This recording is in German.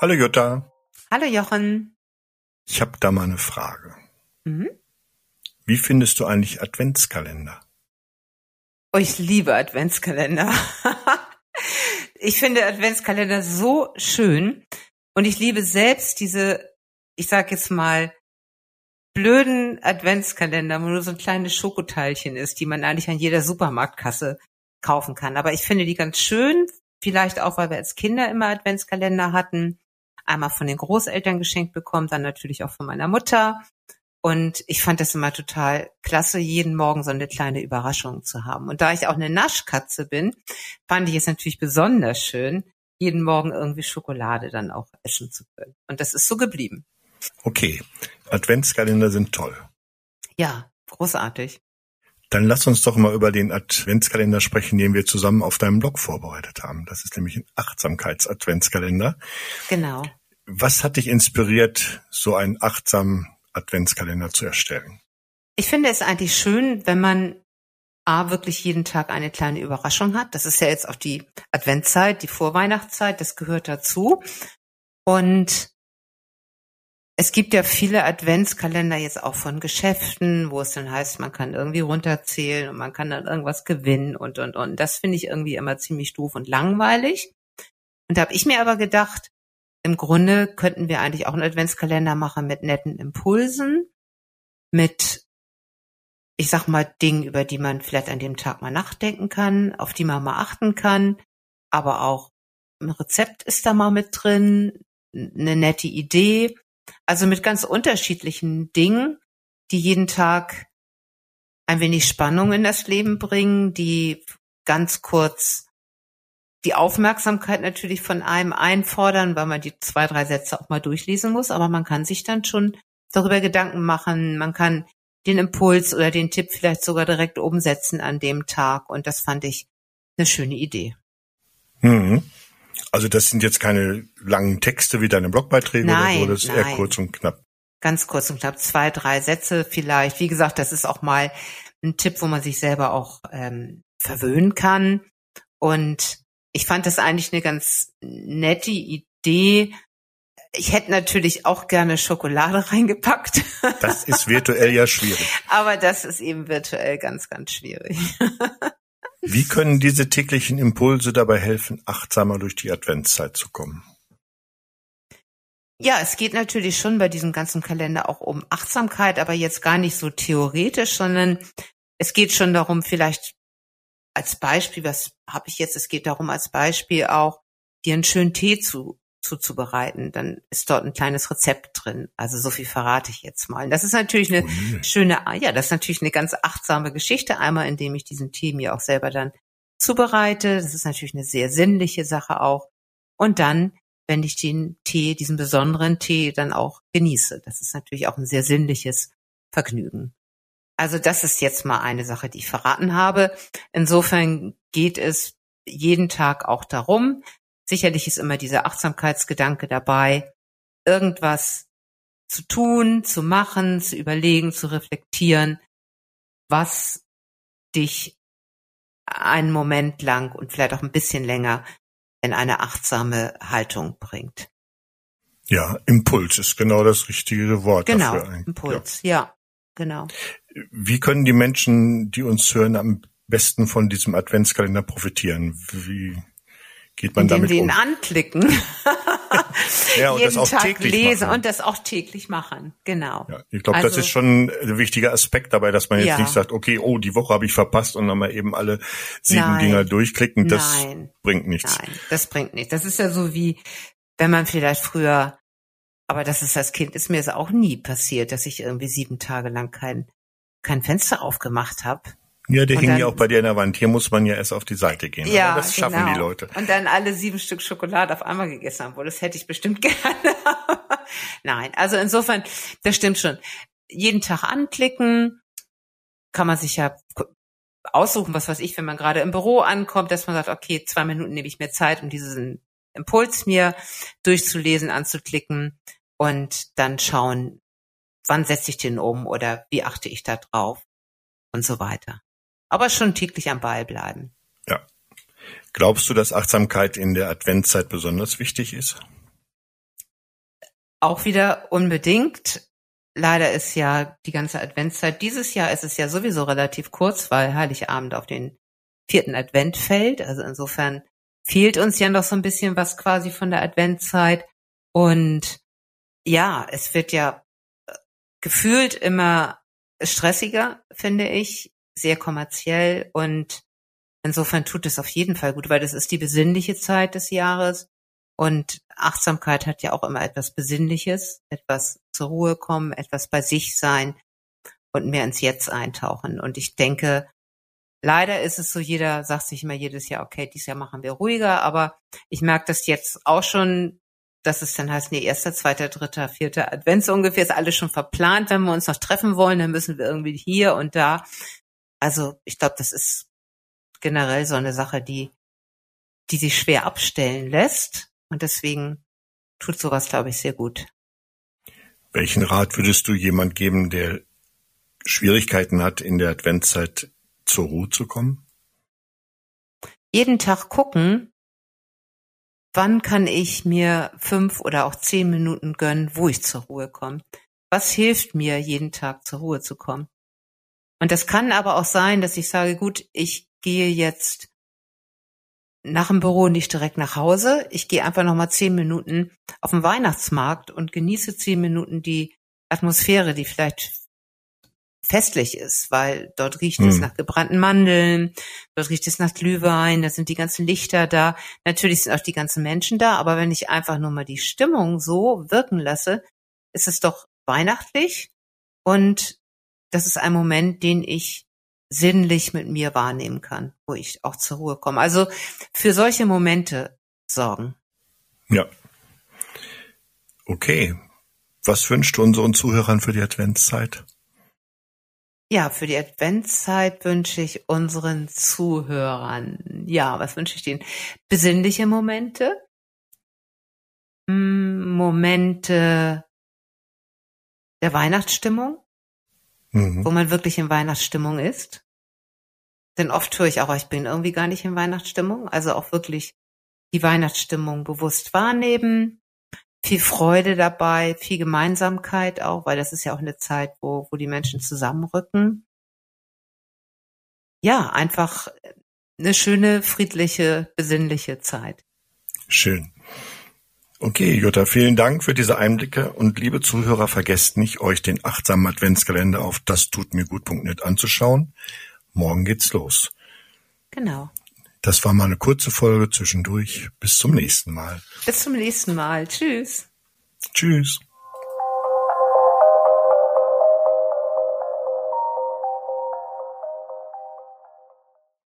Hallo Jutta. Hallo Jochen. Ich habe da mal eine Frage. Mhm. Wie findest du eigentlich Adventskalender? Oh, ich liebe Adventskalender. ich finde Adventskalender so schön und ich liebe selbst diese, ich sag jetzt mal, blöden Adventskalender, wo nur so ein kleines Schokoteilchen ist, die man eigentlich an jeder Supermarktkasse kaufen kann. Aber ich finde die ganz schön, vielleicht auch, weil wir als Kinder immer Adventskalender hatten. Einmal von den Großeltern geschenkt bekommen, dann natürlich auch von meiner Mutter. Und ich fand das immer total klasse, jeden Morgen so eine kleine Überraschung zu haben. Und da ich auch eine Naschkatze bin, fand ich es natürlich besonders schön, jeden Morgen irgendwie Schokolade dann auch essen zu können. Und das ist so geblieben. Okay, Adventskalender sind toll. Ja, großartig. Dann lass uns doch mal über den Adventskalender sprechen, den wir zusammen auf deinem Blog vorbereitet haben. Das ist nämlich ein Achtsamkeits-Adventskalender. Genau. Was hat dich inspiriert, so einen achtsamen Adventskalender zu erstellen? Ich finde es eigentlich schön, wenn man A, wirklich jeden Tag eine kleine Überraschung hat. Das ist ja jetzt auch die Adventszeit, die Vorweihnachtszeit, das gehört dazu. Und es gibt ja viele Adventskalender jetzt auch von Geschäften, wo es dann heißt, man kann irgendwie runterzählen und man kann dann irgendwas gewinnen und, und, und. Das finde ich irgendwie immer ziemlich doof und langweilig. Und da habe ich mir aber gedacht, im Grunde könnten wir eigentlich auch einen Adventskalender machen mit netten Impulsen, mit, ich sag mal, Dingen, über die man vielleicht an dem Tag mal nachdenken kann, auf die man mal achten kann, aber auch ein Rezept ist da mal mit drin, eine nette Idee. Also mit ganz unterschiedlichen Dingen, die jeden Tag ein wenig Spannung in das Leben bringen, die ganz kurz die Aufmerksamkeit natürlich von einem einfordern, weil man die zwei, drei Sätze auch mal durchlesen muss, aber man kann sich dann schon darüber Gedanken machen, man kann den Impuls oder den Tipp vielleicht sogar direkt umsetzen an dem Tag und das fand ich eine schöne Idee. Mhm. Also das sind jetzt keine langen Texte wie deine Blogbeiträge nein, oder so, das ist nein. eher kurz und knapp. Ganz kurz und knapp, zwei, drei Sätze vielleicht. Wie gesagt, das ist auch mal ein Tipp, wo man sich selber auch ähm, verwöhnen kann. Und ich fand das eigentlich eine ganz nette Idee. Ich hätte natürlich auch gerne Schokolade reingepackt. Das ist virtuell ja schwierig. Aber das ist eben virtuell ganz, ganz schwierig. Wie können diese täglichen Impulse dabei helfen, achtsamer durch die Adventszeit zu kommen? Ja, es geht natürlich schon bei diesem ganzen Kalender auch um Achtsamkeit, aber jetzt gar nicht so theoretisch, sondern es geht schon darum, vielleicht als Beispiel, was habe ich jetzt? Es geht darum, als Beispiel auch dir einen schönen Tee zu zuzubereiten, dann ist dort ein kleines Rezept drin. Also so viel verrate ich jetzt mal. Und das ist natürlich eine Cool. schöne, ja, das ist natürlich eine ganz achtsame Geschichte. Einmal, indem ich diesen Tee mir auch selber dann zubereite. Das ist natürlich eine sehr sinnliche Sache auch. Und dann, wenn ich den Tee, diesen besonderen Tee dann auch genieße. Das ist natürlich auch ein sehr sinnliches Vergnügen. Also das ist jetzt mal eine Sache, die ich verraten habe. Insofern geht es jeden Tag auch darum, Sicherlich ist immer dieser Achtsamkeitsgedanke dabei, irgendwas zu tun, zu machen, zu überlegen, zu reflektieren, was dich einen Moment lang und vielleicht auch ein bisschen länger in eine achtsame Haltung bringt. Ja, Impuls ist genau das richtige Wort Genau, dafür. eigentlich. Impuls, ja, genau. Wie können die Menschen, die uns hören, am besten von diesem Adventskalender profitieren? Wie geht man Indem damit sie ihn um? anklicken, Ja, und das jeden auch Tag täglich lesen machen. und das auch täglich machen. Genau. Ja, ich glaube, das Also- ist schon ein wichtiger Aspekt dabei, dass man jetzt Ja. nicht sagt, okay, oh, die Woche habe ich verpasst und dann mal eben alle sieben Nein. Dinger durchklicken. Das Nein. bringt nichts. Nein, das bringt nichts. Das ist ja so wie, wenn man vielleicht früher, aber das ist als Kind, ist mir es auch nie passiert, dass ich irgendwie sieben Tage lang kein, kein Fenster aufgemacht habe. Ja, der Und hing ja auch bei dir in der Wand. Hier muss man ja erst auf die Seite gehen. Ja, Aber das schaffen genau. die Leute. Und dann alle sieben Stück Schokolade auf einmal gegessen haben. Wohl, das hätte ich bestimmt gerne. Nein, also insofern, das stimmt schon. Jeden Tag anklicken, kann man sich ja aussuchen, was weiß ich, wenn man gerade im Büro ankommt, dass man sagt, okay, zwei Minuten nehme ich mir Zeit, um diesen Impuls mir durchzulesen, anzuklicken und dann schauen, wann setze ich den um oder wie achte ich da drauf und so weiter. Aber schon täglich am Ball bleiben. Glaubst du, dass Achtsamkeit in der Adventszeit besonders wichtig ist? auch wieder unbedingt. Leider ist ja die ganze Adventszeit, dieses Jahr ist es ja sowieso relativ kurz, weil Heiligabend auf den vierten Advent fällt. Also insofern fehlt uns ja noch so ein bisschen was quasi von der Adventszeit. Und ja, es wird ja gefühlt immer stressiger, finde ich, sehr kommerziell und insofern tut es auf jeden Fall gut, weil das ist die besinnliche Zeit des Jahres und Achtsamkeit hat ja auch immer etwas Besinnliches, etwas zur Ruhe kommen, etwas bei sich sein und mehr ins Jetzt eintauchen. Und ich denke, leider ist es so, jeder sagt sich immer jedes Jahr, okay, dieses Jahr machen wir ruhiger, aber ich merke das jetzt auch schon, dass es dann heißt, nee, erster, zweiter, dritter, vierter Advent so ungefähr, ist alles schon verplant. Wenn wir uns noch treffen wollen, dann müssen wir irgendwie hier und da. Also ich glaube, das ist generell so eine Sache, die, die sich schwer abstellen lässt. Und deswegen tut sowas, glaube ich, sehr gut. Welchen Rat würdest du jemand geben, der Schwierigkeiten hat, in der Adventszeit zur Ruhe zu kommen? Jeden Tag gucken, wann kann ich mir fünf oder auch zehn Minuten gönnen, wo ich zur Ruhe komme. Was hilft mir, jeden Tag zur Ruhe zu kommen? Und das kann aber auch sein, dass ich sage, gut, ich gehe jetzt nach dem Büro nicht direkt nach Hause. Ich gehe einfach noch mal zehn Minuten auf den Weihnachtsmarkt und genieße zehn Minuten die Atmosphäre, die vielleicht festlich ist, weil dort riecht hm. es nach gebrannten Mandeln, dort riecht es nach Glühwein, da sind die ganzen Lichter da. Natürlich sind auch die ganzen Menschen da, aber wenn ich einfach nur mal die Stimmung so wirken lasse, ist es doch weihnachtlich und das ist ein Moment, den ich sinnlich mit mir wahrnehmen kann, wo ich auch zur Ruhe komme. Also für solche Momente sorgen. Ja. Okay. Was wünscht du unseren Zuhörern für die Adventszeit? Ja, für die Adventszeit wünsche ich unseren Zuhörern, ja, was wünsche ich denen? Besinnliche Momente, hm, Momente der Weihnachtsstimmung, mhm. wo man wirklich in Weihnachtsstimmung ist. Denn oft höre ich auch, ich bin irgendwie gar nicht in Weihnachtsstimmung. Also auch wirklich die Weihnachtsstimmung bewusst wahrnehmen. Viel Freude dabei, viel Gemeinsamkeit auch, weil das ist ja auch eine Zeit, wo, wo die Menschen zusammenrücken. Ja, einfach eine schöne, friedliche, besinnliche Zeit. Schön. Okay, Jutta, vielen Dank für diese Einblicke und liebe Zuhörer, vergesst nicht, euch den achtsamen Adventskalender auf das tut mir gut.net anzuschauen. Morgen geht's los. Genau. Das war mal eine kurze Folge zwischendurch. Bis zum nächsten Mal. Bis zum nächsten Mal. Tschüss. Tschüss.